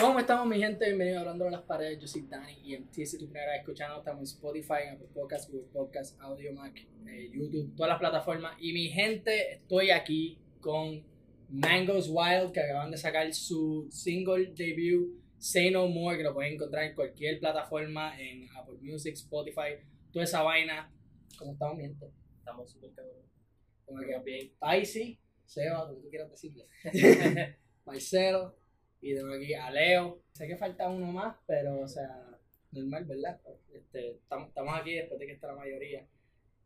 ¿Cómo estamos mi gente? Bienvenidos a Hablando de las Paredes, yo soy Dani y en si tu primera vez escuchando estamos en Spotify, en Apple Podcasts, Google Podcasts, Audio Mac, eh, YouTube, todas las plataformas y mi gente, estoy aquí con Mangoes Wild que acaban de sacar su single debut Say No More que lo pueden encontrar en cualquier plataforma, en Apple Music, Spotify, toda esa vaina. ¿Cómo estamos mi gente? Estamos súper cabrón. Como que bien. Paisi, Seba, como tú quieras decirle. Marcelo y tengo aquí a Leo. Sé que falta uno más, pero o sea, normal, ¿verdad? Este, estamos, estamos aquí después de que está la mayoría.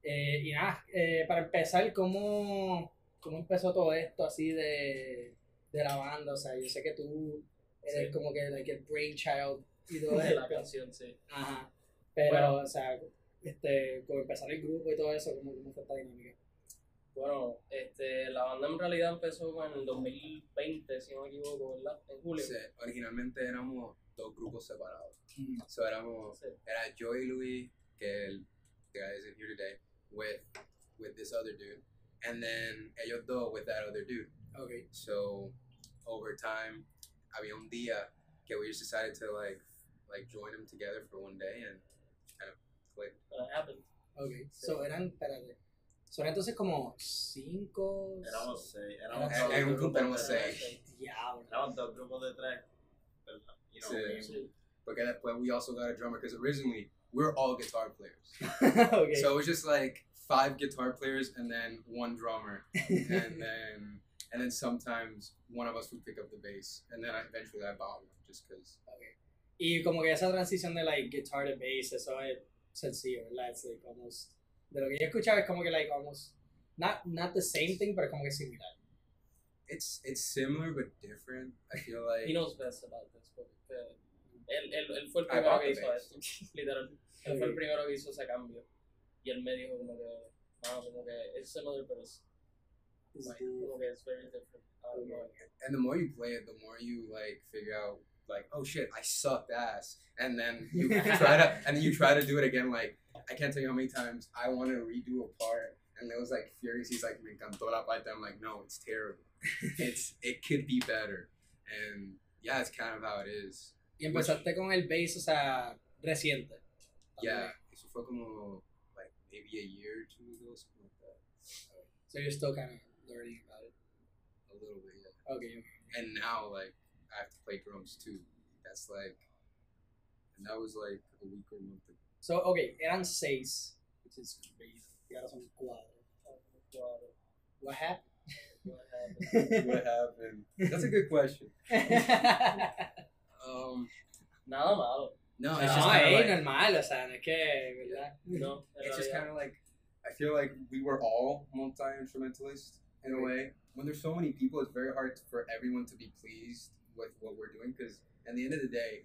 Eh, y nada, eh, para empezar, ¿cómo, ¿cómo empezó todo esto así de, de la banda? O sea, yo sé que tú eres Sí. como que like, el brainchild y todo eso. la canción, sí. Ajá. Pero, Bueno. o sea, este, como empezar el grupo y todo eso, ¿cómo, cómo fue esta dinámica? Bueno, este, la banda en realidad empezó en el 2020, si no me equivoco, ¿verdad? En julio. Sí, originalmente éramos dos grupos separados. Mm. So éramos, Sí. era yo y Luis, que el the guy isn't here today, with with this other dude, and then ellos dos with that other dude. Okay. So over time, había un día que we just decided to like like join them together for one day and kind of click. But it happened. Ok, Sí. so eran, espérate, son entonces como cinco, Éramos seis, Era- éramos en- un grupo éramos de tres. seis. diablo. Éramos dos grupos de tres. You know, Sí. we- Sí. Porque después we also got a drummer because originally we were all guitar players. ok, So it was just like five guitar players and then one drummer. and then and then sometimes one of us would pick up the bass, and then I, eventually I bought one just because. y como que esa transición de like guitar to bass, eso es sencillo, ¿verdad? It's like almost, de lo que yo he escuchado es como que like almost, not, not the same thing, pero como que similar. It's it's similar but different. I feel like He knows best about this, porque él, él, él fue el primero que the hizo bass. esto, literal. Él fue el primero que hizo ese cambio. Y él me dijo como que, ah, como que es similar, pero es like, como que es very different. Ah, no. and the more you play it, the more you like figure out like oh shit I sucked ass, and then you try to and then you try to do it again. Like I can't tell you how many times I want to redo a part, and it was like furious. He's like me encantó la parte. I'm like no, it's terrible. it's it could be better, and yeah, it's kind of how it is. Y empezaste con el bass, o sea, reciente. Yeah, eso fue como like maybe a year or two ago, something like that. So you're still kind of learning about it. A little bit, yeah. Okay. And now like I have to play drums too. That's like, and that was like a week or a month ago. So, okay, eran seis, which is crazy. Y ahora son cuatro. What happened? What happened? what happened? That's a good question. Um, Nada malo. no, No, it's just kind of like, normal, o sea, no es que, ¿verdad? No, it's just kind of like I feel like we were all multi instrumentalists in a way. When there's so many people, it's very hard for everyone to be pleased with what we're doing because at the end of the day,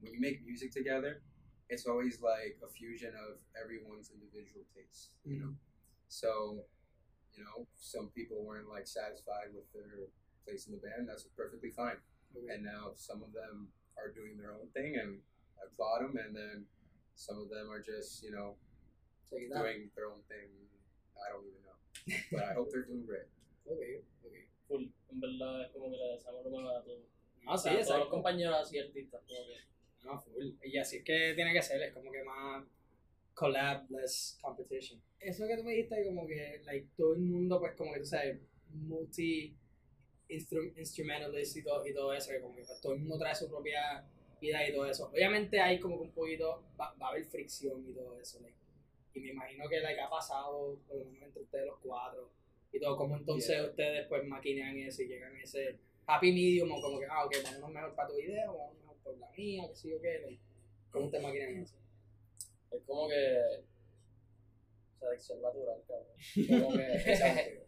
when you make music together, it's always like a fusion of everyone's individual tastes, you know. So, you know, some people weren't like satisfied with their place in the band. That's perfectly fine. And now some of them are doing their own thing, and I applaud them. And then some of them are just, you know, Check it out. doing their own thing. I don't even know, but I hope they're doing great. Okay, okay. Full. En verdad como que le deseamos a todos. No, O sí, sea, a todos los compañeros así artistas. Que, No, full. Y así es que tiene que ser, es como que más collab, less competition. Eso que tú me dijiste, como que, like, todo el mundo, pues, como que tú sabes, multi instru- instrumentalist y todo, y todo eso, que como que pues, todo el mundo trae su propia vida y todo eso. Obviamente hay como que un poquito, va, va a haber fricción y todo eso, like, y me imagino que, like, ha pasado, por lo menos entre ustedes los cuatro, y todo, como entonces Yeah. ustedes, pues, maquinean eso y llegan a ese happy medium, o como que, ah, ok, vámonos mejor para tu video, vámonos mejor por la mía, que sí o qué, ¿cómo ustedes maquinan eso? es como que. Selección natural, cabrón. Como que.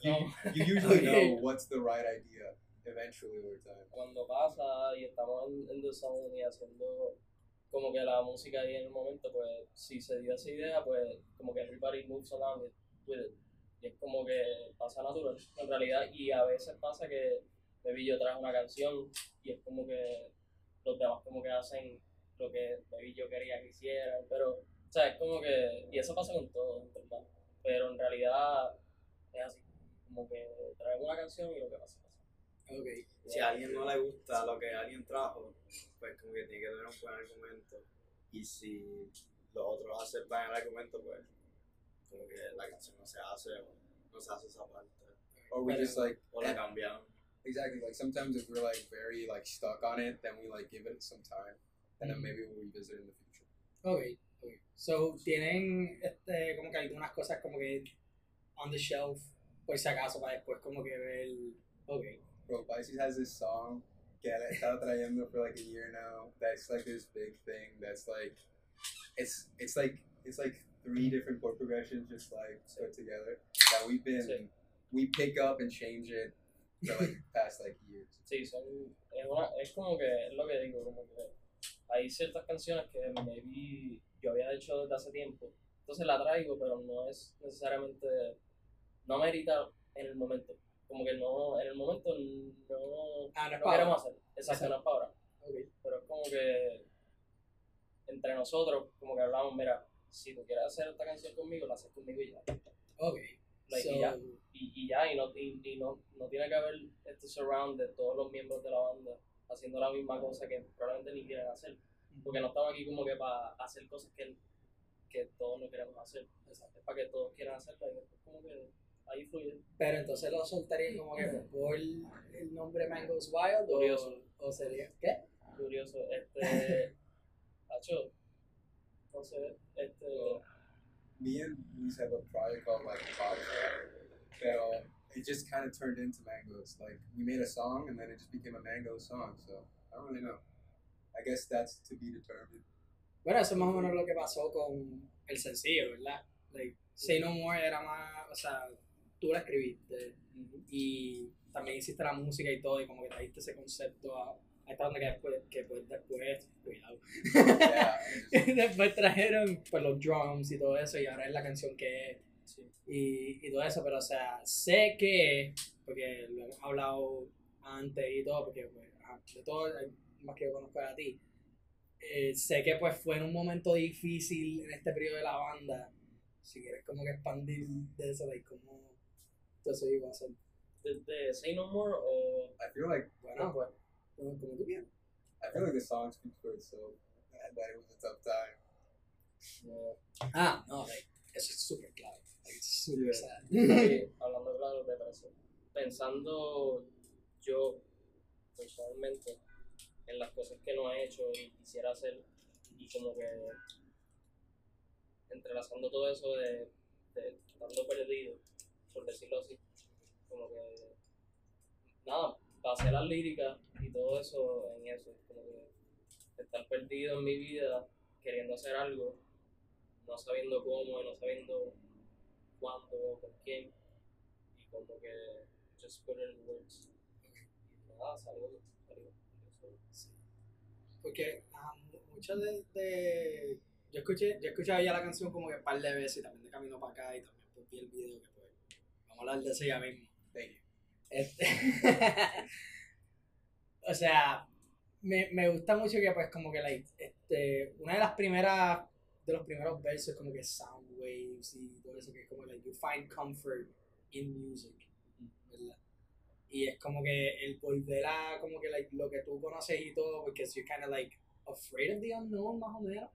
You, no, you usually know what's the right idea eventually over time. cuando pasa y estamos en, en the zone y haciendo como que la música ahí en el momento, pues si se dio esa idea, pues como que everybody moves along it, with it. Y es como que pasa natural, en realidad. Y a veces pasa que Baby yo traje una canción y es como que los demás como que hacen lo que Baby yo quería que hicieran, pero, o sea, es como que, y eso pasa con todo, en verdad. Pero en realidad es así, como que traemos una canción y lo que pasa, pasa. Ok. Si a alguien no le gusta lo que alguien trajo, pues como que tiene que tener un buen argumento. Y si los otros aceptan el argumento, pues como que la canción no se hace o no se hace esa parte. Or we just like O la cambian. Exactly like sometimes if we're like very like stuck on it, then we like give it some time, and then Mhm. maybe we'll revisit in the future. Ok, ok. So, tienen este, como que algunas cosas como que on the shelf, por si acaso, para después como que ver. Ok. Bro, Pisces has this song que he estado trayendo for like a year now. That's like this big thing. That's like, it's it's like it's like three different chord progressions just like put together that we've been we pick up and change it for like past like years. Sí, son, es, una, es como que, es lo que digo, como que hay ciertas canciones que maybe yo había hecho desde hace tiempo, entonces la traigo, pero no es necesariamente, no merita en el momento, como que no, en el momento no, Ah, no queremos hacer, exacto, no es para ahora, Ok. pero es como que entre nosotros, como que hablamos, mira, si tú quieres hacer esta canción conmigo, la haces conmigo y ya. Ok. Like, So, y ya. Y, y ya, y, no, y, y no, no tiene que haber este surround de todos los miembros de la banda haciendo la misma cosa que probablemente ni quieren hacer. Porque no estamos aquí como que para hacer cosas que, que todos no queremos hacer. Es para que todos quieran hacerla y después como que ahí fluye. Pero entonces lo soltarían como que por el nombre Mango's Wild o, Curioso. o sería. ¿Qué? Curioso. Este. Hacho. No sé. Este. Me and Luis have a project called like Pop Pero it just kind of turned into mangoes. Like we made a song and then it just became a mango song. So I don't really know. I guess that's to be determined. Bueno, eso es más o menos lo que pasó con el sencillo, ¿verdad? Like, Say No More era más, o sea, tú la escribiste y también hiciste la música y todo y como que trajiste ese concepto a, a esta banda que después, que pues después, cuidado, Yeah. Después trajeron pues los drums y todo eso y ahora es la canción que es Sí. y, y todo eso, pero o sea, sé que, porque lo hemos hablado antes y todo, porque pues, de todo, más que yo conozco a ti, eh, sé que pues fue en un momento difícil en este periodo de la banda, si quieres como que expandir de eso, like, como todo eso iba a ser, Desde Say No More o. I feel like bueno, pues. como, como tú quieras. I feel like the song speaks for itself. And that it was a tough time. no. Ah, no, like, eso es súper clave, Sí, hablando claro de eso. Pensando yo personalmente en las cosas que no he hecho y quisiera hacer y como que entrelazando todo eso de, de estando perdido, por decirlo así, como que nada, pasé las líricas y todo eso en eso, como que estar perdido en mi vida, queriendo hacer algo, no sabiendo cómo, y no sabiendo quién, y como que just put it in words. Y nada, salió, salió. Eso. Porque ah, mu- muchas de, de- Yo escuché, yo escuchaba ya la canción como que un par de veces y también de camino para acá y también pues, vi el video que pues. Vamos a hablar de eso ya mismo. Este, o sea, me, me gusta mucho que pues como que like, este, una de las primeras, de los primeros versos como que sound waves y todo eso que es como like you find comfort in music, ¿verdad? Y es como que el volver a como que like, lo que tú conoces y todo, porque you're kind of like afraid of the unknown más o menos.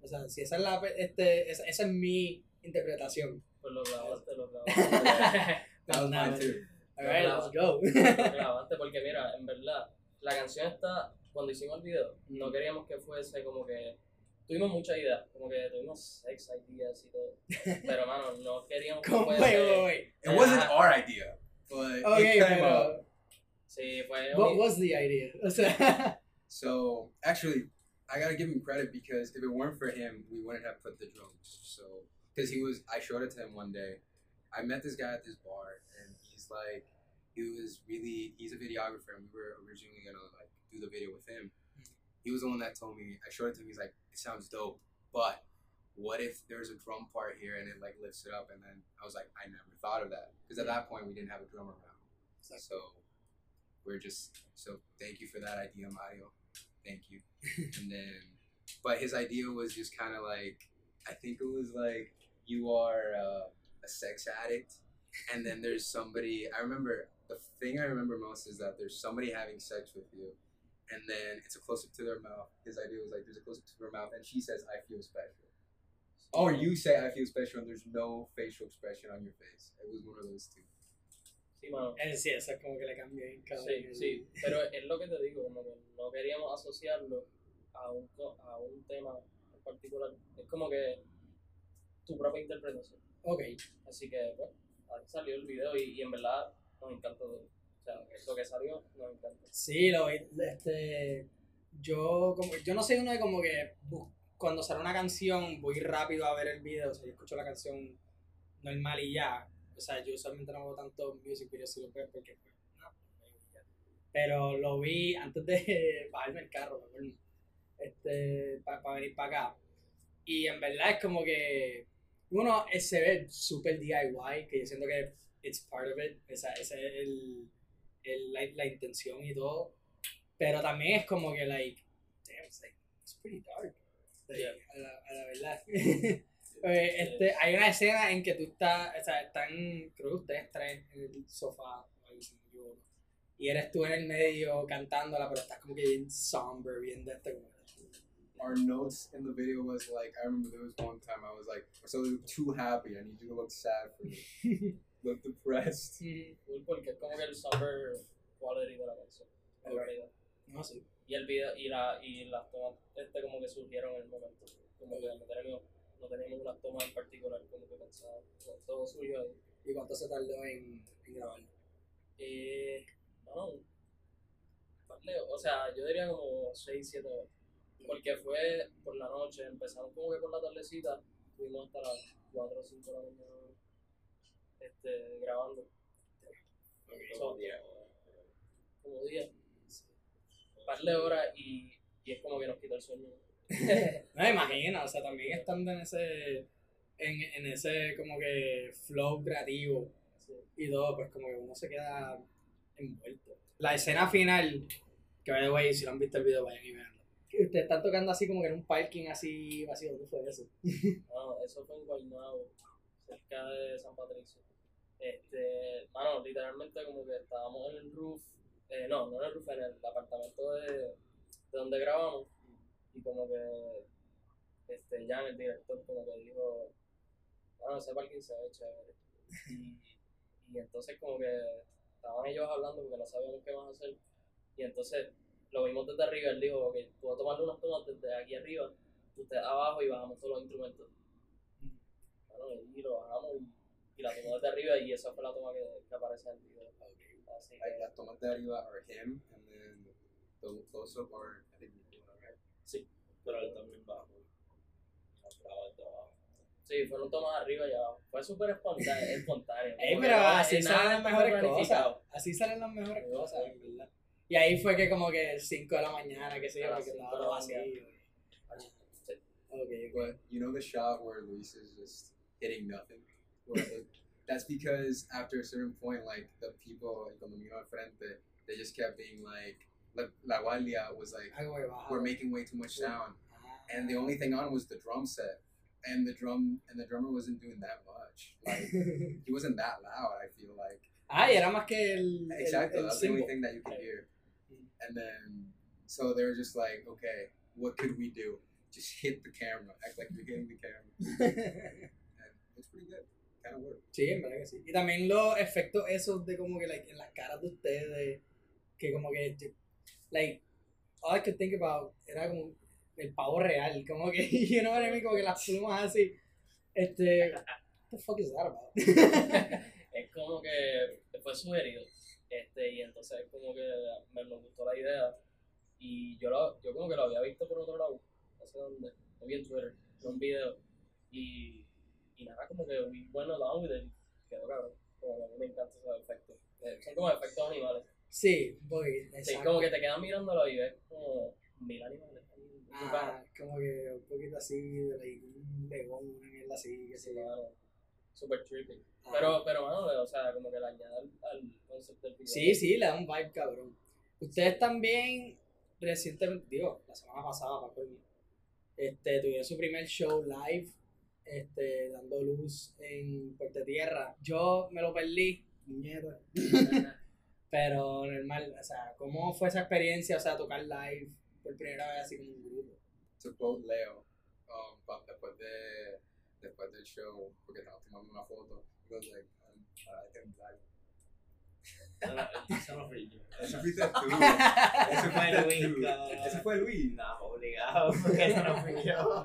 O sea, si esa es la, este, esa, esa es mi interpretación. Pues lo grabaste, lo grabaste. Mine too. Alright, let's go. lo grabaste porque mira, en verdad, la canción está, cuando hicimos el video, no queríamos que fuese como que, tuvimos muchas ideas, como que tuvimos sex ideas y todo, pero mano, no queríamos que ¿Cómo? Wait, wait, wait. It wasn't our idea, but Okay, it came up. sí, fue what was the idea? O sea, So actually, I gotta give him credit because if it weren't for him, we wouldn't have put the drums. So because he was, I showed it to him one day. I met this guy at this bar, and he's like, he was really, he's a videographer, and we were originally gonna like do the video with him. Hmm. He was the one that told me. I showed it to him. He's like, it sounds dope, but what if there's a drum part here and it like lifts it up? And then I was like, I never thought of that because at that point we didn't have a drummer around. So we're just so thank you for that idea, Mario. Thank you. and then, but his idea was just kind of like I think it was like you are uh, a sex addict, and then there's somebody. I remember the thing I remember most is that there's somebody having sex with you, and then it's a close up to their mouth. His idea was like there's a close up to their mouth, and she says, "I feel special." Or you say, "I feel special," and there's no facial expression on your face. It was one of those two. Sí, mano. Eh, sí, eso es como que le cambió bien, cabrón. Sí, sí, pero es lo que te digo, como que no queríamos asociarlo a un, a un tema en particular. Es como que tu propia interpretación. Ok. Así que, pues, ahí salió el video y, y en verdad nos encantó. O sea, lo que salió nos encanta. Sí, lo. Este, yo, como, yo no soy uno de como que cuando sale una canción voy rápido a ver el video. O sea, yo escucho la canción normal y ya. O sea, yo usualmente no veo tanto music videos si lo veo porque, pues, no. Pero lo vi antes de bajarme el carro. Este, para venir para acá. Y en verdad es como que uno eh, se ve súper DIY, que yo siento que it's part of it. Esa, ese es el, el, la, la intención y todo. Pero también es como que, like, damn, it's, like, it's pretty dark. Like, Yeah. a, la, a la verdad. Eh, este, hay una escena en que tú estás, o sea, están, creo que ustedes tres en el sofá, me equivoco. y eres tú en el medio cantándola, pero estás como que bien somber, bien de este como Our notes in the video was like, I remember there was one time I was like, so too happy. I need you to look sad for me. look depressed. Mm, Cool, porque es como que el summer quality de la canción. En realidad. no sé. Y el video, y, la, y las tomas este como que surgieron en el momento. Como que no teníamos, no teníamos unas tomas en particular como que pensaba. Todo surgió ahí. ¿Y cuánto se tardó en, en grabarlo? Eh, no, vale, o sea, yo diría como 6, 7 horas. Porque fue por la noche, empezamos como que por la tardecita, fuimos hasta las 4 o 5 de la mañana este, grabando. So, como día. Un par de horas y, y es como que nos quitó el sueño. No me imagino, o sea, también estando en ese, en, en ese como que flow creativo Sí. y todo, pues como que uno se queda envuelto. La escena final, que by the way, si no han visto el video, vayan y veanlo. Ustedes están tocando así como que en un parking así vacío, ¿dónde fue eso? No, eso fue en Guaynabo, cerca de San Patricio. Este, mano, literalmente como que estábamos en el roof, eh, no, no en el roof, en el apartamento de, de donde grabamos, y como que este, Jan, el director, como que dijo, bueno, ese parking se ve chévere. Y, y entonces como que estaban ellos hablando porque no sabíamos qué más hacer, y entonces lo vimos desde arriba, él dijo, ok, tú vas a tomarle unas tomas desde aquí arriba, usted abajo y bajamos todos los instrumentos. Bueno, y lo bajamos y, y la tomamos desde arriba y esa fue la toma que, que aparece en el video. Así Like que, las tomas de arriba are him, and then the close up are I think Nicola, right? Pero él también abajo. sí, fueron tomas arriba y abajo. Fue súper espontáneo. espontáneo Ey, pero así eh, nada salen las mejores cosas. Así salen las mejores cosas, sí. en verdad. Y ahí fue que como que 5 de la mañana, que A yo, porque estaba todo vacío. mañana. Sí. Ok, ok. But you know the shot where Luis is just hitting nothing? Where it- that's because after a certain point, like the people, el condominio al frente, they just kept being like, like La Guardia was like, Algo que baja. we're making way too much sound. Ah. And the only thing on was the drum set. And the drum and the drummer wasn't doing that much. Like he wasn't that loud, I feel like. Ah, era más que el. el- Exactly, el that's the only thing that you could hear. Mm. And then, so they were just like, okay, what could we do? Just hit the camera, act like you're hitting the camera. And it's pretty good. Sí, en verdad que sí. Y también los efectos esos de como que like, en las caras de ustedes, que como que, like, all I could think about era como el pavo real, como que, you know what I mean, como que las plumas así, este, what the fuck is that about? es como que fue sugerido. Este, y entonces como que me, me gustó la idea. Y yo, lo, yo como que lo había visto por otro lado. No sé dónde. Lo vi en Twitter. En un video. Y, y nada, como que we went along with it. Quedó cabrón. Como a mí me encantan esos efectos. Eh, son como efectos animales. sí, voy, Sí, como que te quedas mirándolo y ves como mil animales. Ah, como que un poquito así, de like, un león, una mierda así, que Sí, se llama. mano. Super trippy. Pero, pero, mano, o sea, como que le añade al, al concepto del video. Sí, sí, le da un vibe cabrón. Ustedes también recientemente, digo, la semana pasada, para este, tuvieron su primer show live, este, dando luz en Puerto Tierra. Yo me lo perdí, niñeta. Pero normal, o sea, ¿cómo fue esa experiencia, o sea, tocar live por primera vez así como un grupo? To quote Leo, um, pa- después, de, después del show, porque estamos tomando una foto, he goes like, um, I think like, Eso no fui yo. Eso fuiste tú. Eso fue Luis. Ese fue Luis. No, obligado, porque eso no fui yo.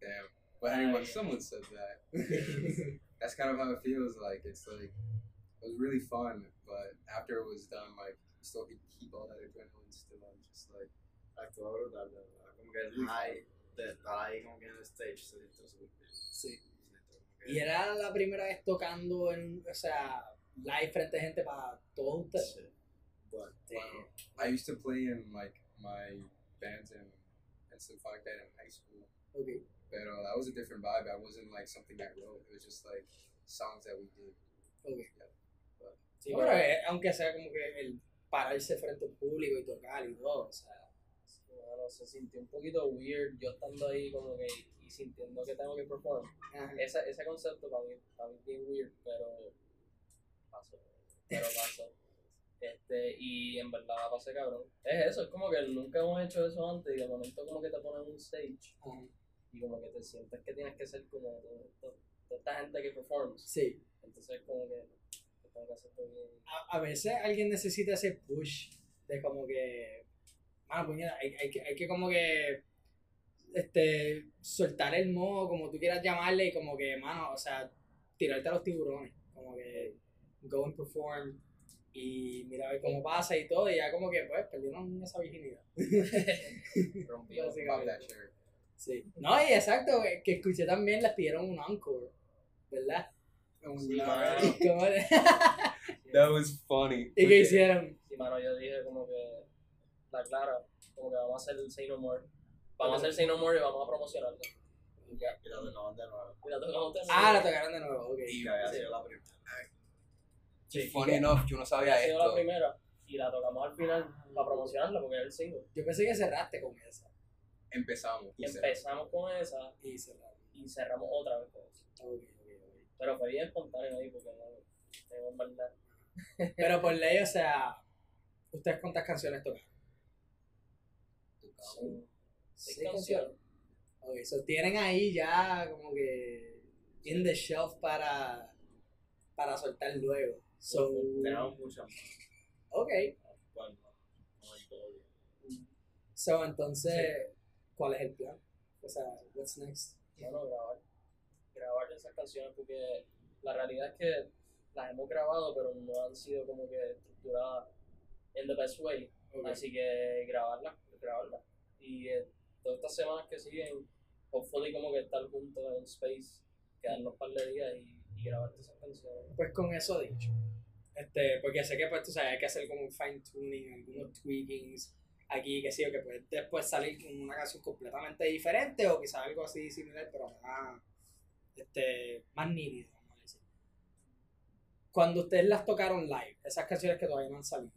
Damn. But anyway, someone said that. That's kind of how it feels. Like it's like it was really fun, but after it was done, like you still could keep all that adrenaline still. I'm just like Actuó brutal, de verdad. Como que el high de estar ahí como que en el stage se sintió súper bien. Sí. Se sintió como que- Y era la primera vez tocando en, o sea, live frente a gente para todos ustedes. Sí. Bueno, wow. I used to play in like my bands and and stuff like that in high school. Okay. But uh, that was a different vibe. I wasn't like something I wrote. It was just like songs that we did. Okay. Sí, No, pero eh, aunque sea como que el pararse frente al público y tocar y todo, o sea, Bueno, se sintió un poquito weird yo estando ahí como que y sintiendo que tengo que perform. ajá. Esa, ese concepto para mí, para mí es bien weird, pero pasó. Pero pasó. Este, y en verdad la pasé cabrón. Es eso, es como que nunca hemos hecho eso antes y de momento como que te ponen un stage Ajá. Y como que te sientes que tienes que ser como toda esta gente que performs. Sí. Entonces como que te tengo que hacer todo bien. A, a veces alguien necesita ese push de como que, mano, puñeta, hay, hay, que, hay que como que este, soltar el modo, como tú quieras llamarle, y como que, mano, o sea, tirarte a los tiburones, como que go and perform y mira a ver cómo pasa y todo, y ya como que, pues, perdieron esa virginidad. Rompí. Sí. Sí. No, y exacto, que- que escuché también les pidieron un encore, ¿verdad? Sí, Nah. mano. ¿Y cómo le- That was funny. ¿Y qué hicieron? Sí, mano, yo dije como que la clara, como que vamos a hacer el Say No More. Vamos a hacer Say No More y vamos a promocionarlo. Y la tocamos de nuevo. Y la tocamos de Ah, la nuevo. tocaron de nuevo, ok. Y había Sí. sido la primera. Sí, Funny enough, yo no sabía había sido la esto. primera y la tocamos al final para promocionarla porque era el single. Yo pensé que cerraste con esa. Empezamos. Y empezamos con esa Y cerraste. y cerramos otra vez con esa. Ok, ok, ok. Pero fue bien espontáneo ahí porque no, tengo en verdad. Pero por ley, o sea, ¿ustedes cuántas canciones tocaron? Son seis Seis canciones. Ok, so tienen ahí ya como que in the shelf para, para soltar luego. So, Tenemos muchas más. ok. Bueno, no hay todo bien. So, entonces, ¿cuál es el plan? O sea, what's next? Bueno, grabar. Grabar esas canciones porque la realidad es que las hemos grabado pero no han sido como que estructuradas en the best way. Ok. Así que grabarlas, grabarlas. Y eh, todas estas semanas que siguen, hopefully como que estar juntos en space, quedarnos un par de días y, y grabar esas canciones. Pues con eso dicho, este, porque sé que pues tú sabes, hay que hacer como un fine tuning, algunos tweakings aquí, que sí, o que puede después salir con una canción completamente diferente o quizás algo así similar, pero más, este, más nítido, vamos a decir. Cuando ustedes las tocaron live, esas canciones que todavía no han salido,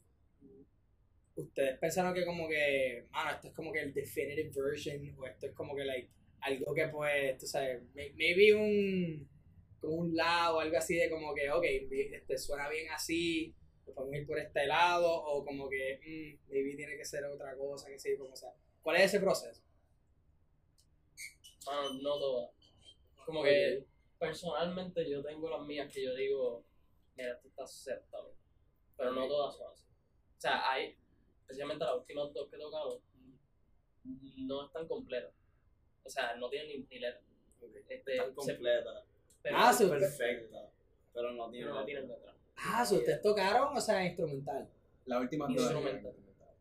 ustedes pensaron que como que, mano, esto es como que el definitive version, o esto es como que like, algo que pues, tú sabes, may- maybe un como un lado o algo así de como que, ok, este, suena bien así, podemos ir por este lado, o como que, mm, maybe tiene que ser otra cosa, que sé, como sea. ¿Cuál es ese proceso? Mano, no todas. Como que personalmente yo tengo las mías que yo digo, mira, esto está aceptable. Pero no todas son así. O sea, hay, especialmente las últimas dos que tocamos, no están completas. O sea, no tienen ni, ni letra. Este, Tan se- completa, pero, Ah, sí. perfecta, pero no tiene pero no tienen letra. Ah, si ustedes tocaron, o sea, instrumental. La última Instrumental.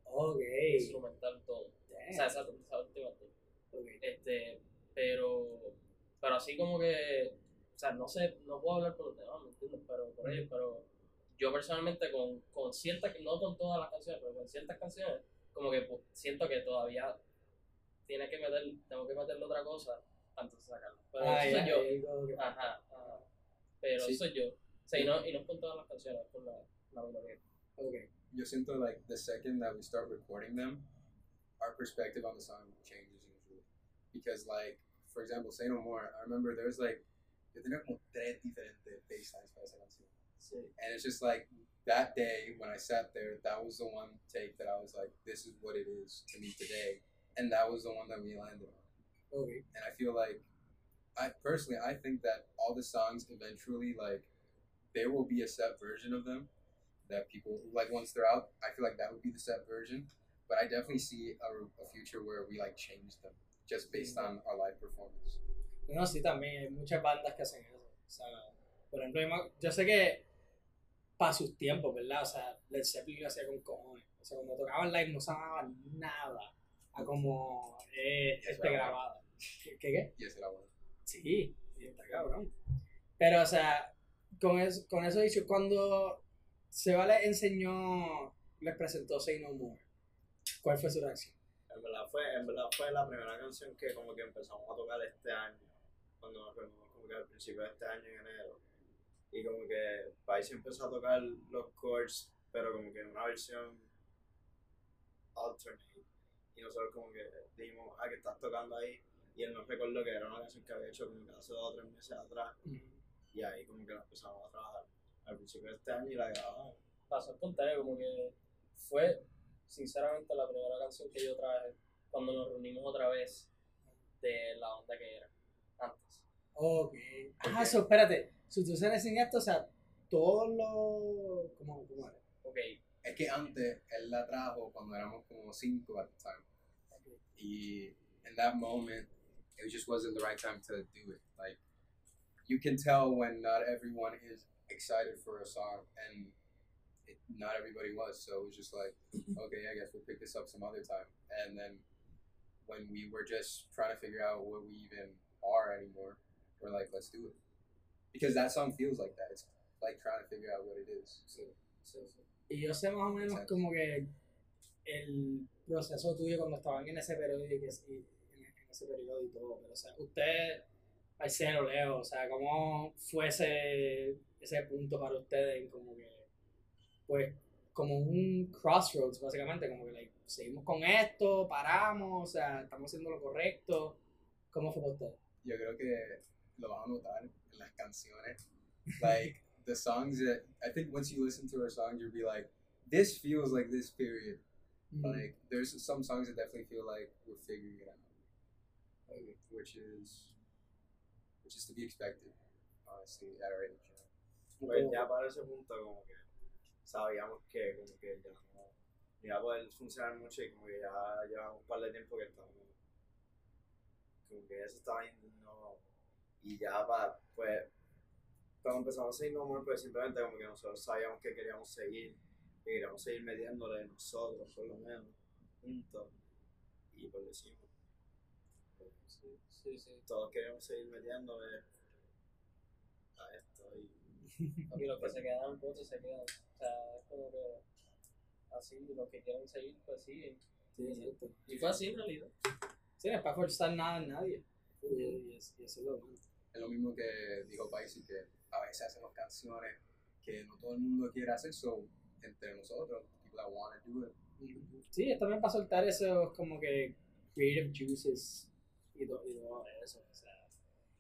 Ok. Instrumental todo. Damn. O sea, esa, esa última dos. Ok. Este, pero, pero así como que, o sea, no sé, no puedo hablar por los demás, ¿me entiendes? Pero por ellos, pero yo personalmente con, con ciertas, no con todas las canciones, pero con ciertas canciones, como que pues, siento que todavía tiene que meter, tengo que meterle otra cosa antes de sacarla. Pero Ah, eso soy yo. Ajá, ajá. Pero Sí. eso soy yo. O sea, y no, y no con todas las canciones, con la, la mayoría. Ok. Yo siento like the second that we start recording them, our perspective on the song changes usually. Because like, for example, Say No More, I remember there was like, yo tenía como tres diferentes baselines para esa canción. Sí. And it's just like, that day when I sat there, that was the one take that I was like, this is what it is to me today, and that was the one that we landed on. Okay. And I feel like, I personally, I think that all the songs eventually, like, there will be a set version of them that people like once they're out. I feel like that would be the set version, but I definitely see a, a future where we like change them just based on our live performance. No, sí, también hay muchas bandas que hacen eso. O sea, por ejemplo, yo sé que para sus tiempos, ¿verdad? O sea, Led Zeppelin lo hacía con cojones. O sea, cuando tocaban live no sonaban nada a como eh, Es este grabado. ¿Qué, qué? Y esa era buena. Sí, sí, está cabrón. Pero, o sea, con eso, con eso dicho, cuando Seba les enseñó, les presentó Say No More, ¿cuál fue su reacción? En verdad fue, en verdad fue la primera canción que como que empezamos a tocar este año, cuando nos reunimos como que al principio de este año en enero. Y como que Paisi empezó a tocar los chords, pero como que en una versión alternate. Y nosotros como que dijimos, ah, que estás tocando ahí. Y él nos recordó que era una canción que había hecho como que hace dos o tres meses atrás. Y ahí como que la empezamos a trabajar al principio de este año y la grabamos. Pasó espontáneo, como que fue sinceramente la primera canción que yo traje cuando nos reunimos otra vez de la onda que era antes. Ok. Ah, Ok. so, espérate. Si tú se enseñaste, o sea, todos los. ¿Cómo, cómo era? Ok, Es que antes él la trajo cuando éramos como cinco at the time. Y in that moment, it just wasn't the right time to do it. Like, you can tell when not everyone is excited for a song, and it, not everybody was. So it was just like, okay, I guess we'll pick this up some other time. And then when we were just trying to figure out what we even are anymore, we're like, let's do it. Because that song feels like that. It's like trying to figure out what it is. So, sí, sí. Y yo sé más o menos como que el proceso tuyo cuando estaban en ese periodo y, en, en ese periodo y todo, pero o sea, usted, Marcelo, Leo, o sea, ¿cómo fue ese, ese punto para ustedes en como que, pues, como un crossroads, básicamente, como que, like, seguimos con esto, paramos, o sea, estamos haciendo lo correcto, ¿cómo fue para ustedes? yo creo que lo van a notar en las canciones. Like the songs that I think once you listen to our songs, you'll be like, this feels like this period. Like there's some songs that definitely feel like we're figuring it out, like, which is which is to be expected, honestly, at our age. you know. Pues ya para ese punto como que sabíamos que como que ya no iba a funcionar mucho y como que ya llevamos un par de tiempo que estamos como que eso estaba yendo y ya para pues cuando empezamos a seguir No More, pues simplemente como que nosotros sabíamos que queríamos seguir que queríamos seguir metiéndole nosotros por lo menos juntos y pues Pues, Sí, sí, todos queríamos seguir metiéndole a esto y Y los que se quedan, pues se quedan. O sea, es como que así, los que quieren seguir, pues siguen. Sí, exacto. Y fue así en realidad. Sí, no es para forzar nada en nadie. Y, y, es- y eso es lo bueno. Es lo mismo que dijo Paisi, que a veces hacemos canciones que no todo el mundo quiere hacer, so entre nosotros, people that want to do it. Sí, es también para soltar esos como que creative juices y, to- y todo eso. O sea,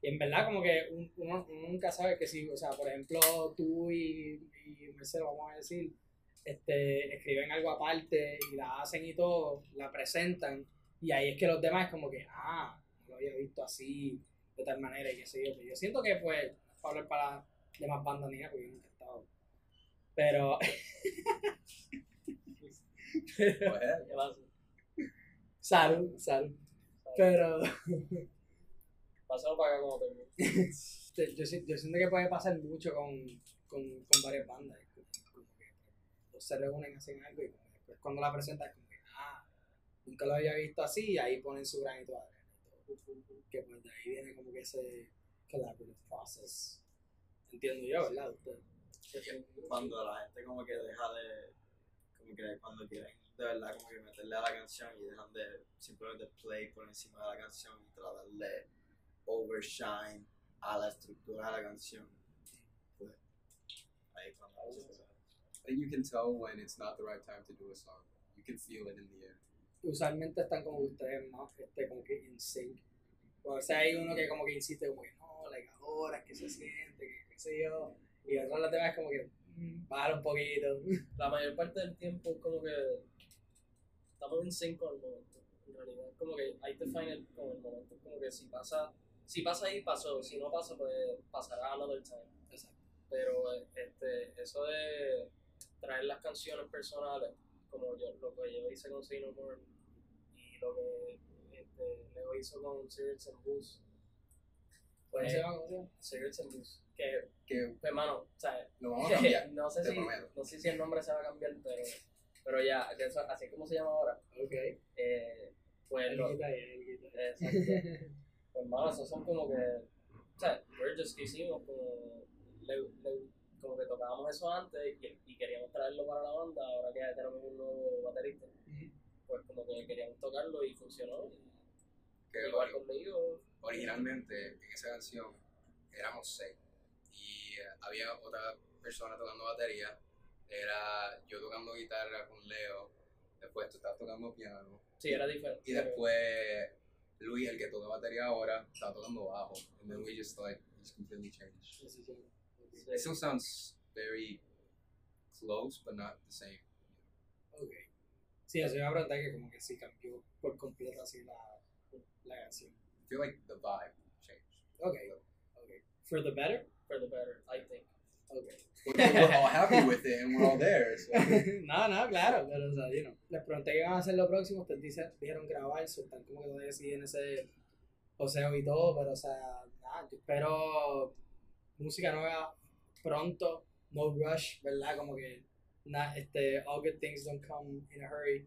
y en verdad como que un- uno, uno nunca sabe que si, o sea, por ejemplo, tú y, y Marcelo, vamos a decir, este, escriben algo aparte y la hacen y todo, la presentan y ahí es que los demás es como que, ah, lo había visto así, de tal manera y qué sé yo. Pero yo siento que pues, para hablar para demás bandas ni porque yo nunca he estado. Pero... pero ahead. ¿Qué pasa? Salud, salud. Pero Pásalo para acá como termine. yo, si- yo siento que puede pasar mucho con, con, con varias bandas. como- que se reúnen, hacen algo y después cuando la presentan es como que, ah, nunca lo había visto así y ahí ponen su granito de arena. y todo. Que pues de ahí viene como que ese collaborative process. Entiendo yo, ¿verdad? Usted. cuando la gente como que deja de como que cuando quieren de verdad como que meterle a la canción y dejan de simplemente play por encima de la canción y tratar de overshine a la estructura de la canción pues ahí cuando think you can tell when it's not the right time to do a song. You can feel it in the air. Usualmente están como ustedes más, este, como que in sync. O sea, hay uno que como que insiste como que no, like ahora es que se siente, que qué sé yo. Y otro las demás es como que Bájalo un poquito. la mayor parte del tiempo es como que estamos en con el momento. En realidad, como que que define it con el momento. Como que si pasa, si pasa ahí, pasó. Si no pasa, pues pasará another time. Exacto. Pero este, eso de traer las canciones personales, como yo, lo que yo hice con Say No More y lo que este, Leo hizo con Cigarettes and Booze. ¿Cómo Pues, se llama? ¿Cómo se llama? Cigarettes and Booze. Que, Que pues, hermano, o sea, lo vamos a cambiar. no sé te si prometo. no sé si el nombre se va a cambiar pero pero ya eso- así como se llama ahora Ok. eh, pues exacto pues hermano esos son como que o sea Burgess que hicimos como le, le- como que tocábamos eso antes y, y queríamos traerlo para la banda ahora que ya tenemos un nuevo baterista pues como que queríamos tocarlo y funcionó Que igual conmigo originalmente en esa canción éramos seis y eh, había otra persona tocando batería. Era yo tocando guitarra con Leo. Después tú estabas tocando piano. sí era diferente Y después Luis, el que toca batería ahora, estaba tocando bajo. And then we just like, just completely changed. Sí, sí, sí. It still sounds very close, but not the same. Ok. Sí, eso iba a preguntar que como que sí cambió por completo así la, la canción. I feel like the vibe changed. Ok, ok. For the better? for the better I think Ok. We're, all happy with it and we're all there. No, no, claro, pero o sea, you know, les pregunté qué van a hacer lo próximo, ustedes dice- dijeron grabar, so, están como que todavía siguen ese poseo y todo, pero o sea, nada, yo espero música nueva pronto, no rush, ¿verdad? Como que na- este, all good things don't come in a hurry,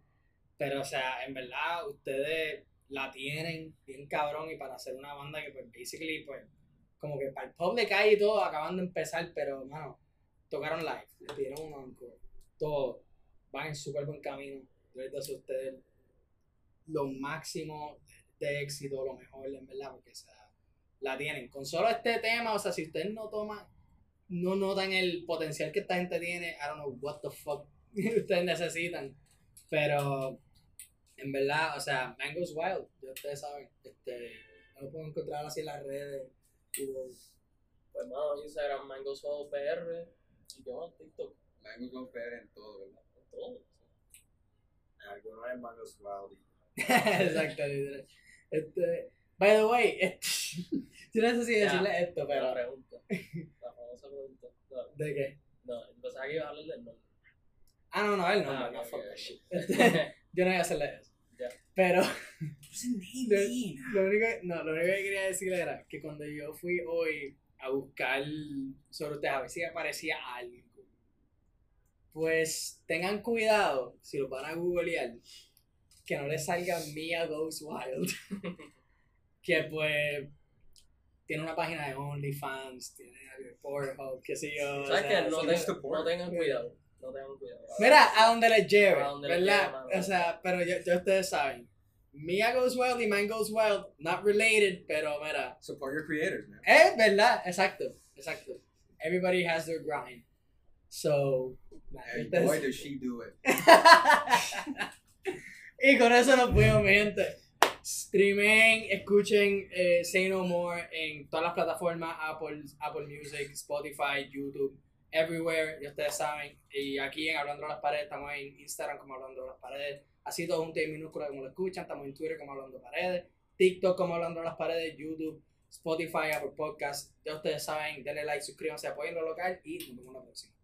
pero o sea, en verdad ustedes la tienen bien cabrón y para hacer una banda que pues basically pues como que para el public hay y todo acaban de empezar, pero mano, tocaron live, le dieron un encore, todo, van en súper buen camino, a ustedes lo máximo de éxito, lo mejor, en verdad, porque o la tienen. Con solo este tema, o sea, si ustedes no toman, no notan el potencial que esta gente tiene, I don't know what the fuck ustedes necesitan, pero en verdad, o sea, Mango's Wild, ya ustedes saben, este, lo pueden encontrar así en las redes y pues hermano Instagram Mango Swallow PR y qué más TikTok Mango go fair en todo, ¿verdad? todo Algunos es Mangos Wild. Exacto. Este, by the way, este, yo no sé si Ya. decirle esto, la pero pregunta la famosa pregunta no, ¿de qué? no pensaba que iba a hablarle del nombre Ah, no, no, él no, Ah, no, ok, fuck that shit. Este, yo no voy a hacerle eso. Ya. Pero lo, lo único, no, lo único que quería decirle era que cuando yo fui hoy a buscar sobre ustedes, a ver si aparecía algo, pues tengan cuidado, si lo van a googlear, que no les salga Mia Goes Wild. que pues tiene una página de OnlyFans, tiene algo de Pornhub, qué sé yo. o ¿Sabes sea, qué? No, sí, te- Mr. Porn. no tengan cuidado. No tengan cuidado. Mira, a donde les lleve, A donde les ¿verdad? lleve, mano. o sea, pero ya, ya ustedes saben. Mia Goes Wild y Man Goes Wild, not related, pero mira. Support your creators, man. Es verdad, exacto, exacto. Everybody has their grind. So, ustedes- boy, does she do it. y con eso nos fuimos, mi gente. Streamen, escuchen eh, Say No More en todas las plataformas, Apple, Apple Music, Spotify, YouTube, everywhere, ya ustedes saben. Y aquí en Hablando de las Paredes, estamos en Instagram como Hablando de las Paredes, así todo junto y minúscula como lo escuchan, estamos en Twitter como Hablando de Paredes, TikTok como Hablando de las Paredes, YouTube, Spotify, Apple Podcast, ya ustedes saben, denle like, suscríbanse, apoyen lo local y nos vemos la próxima.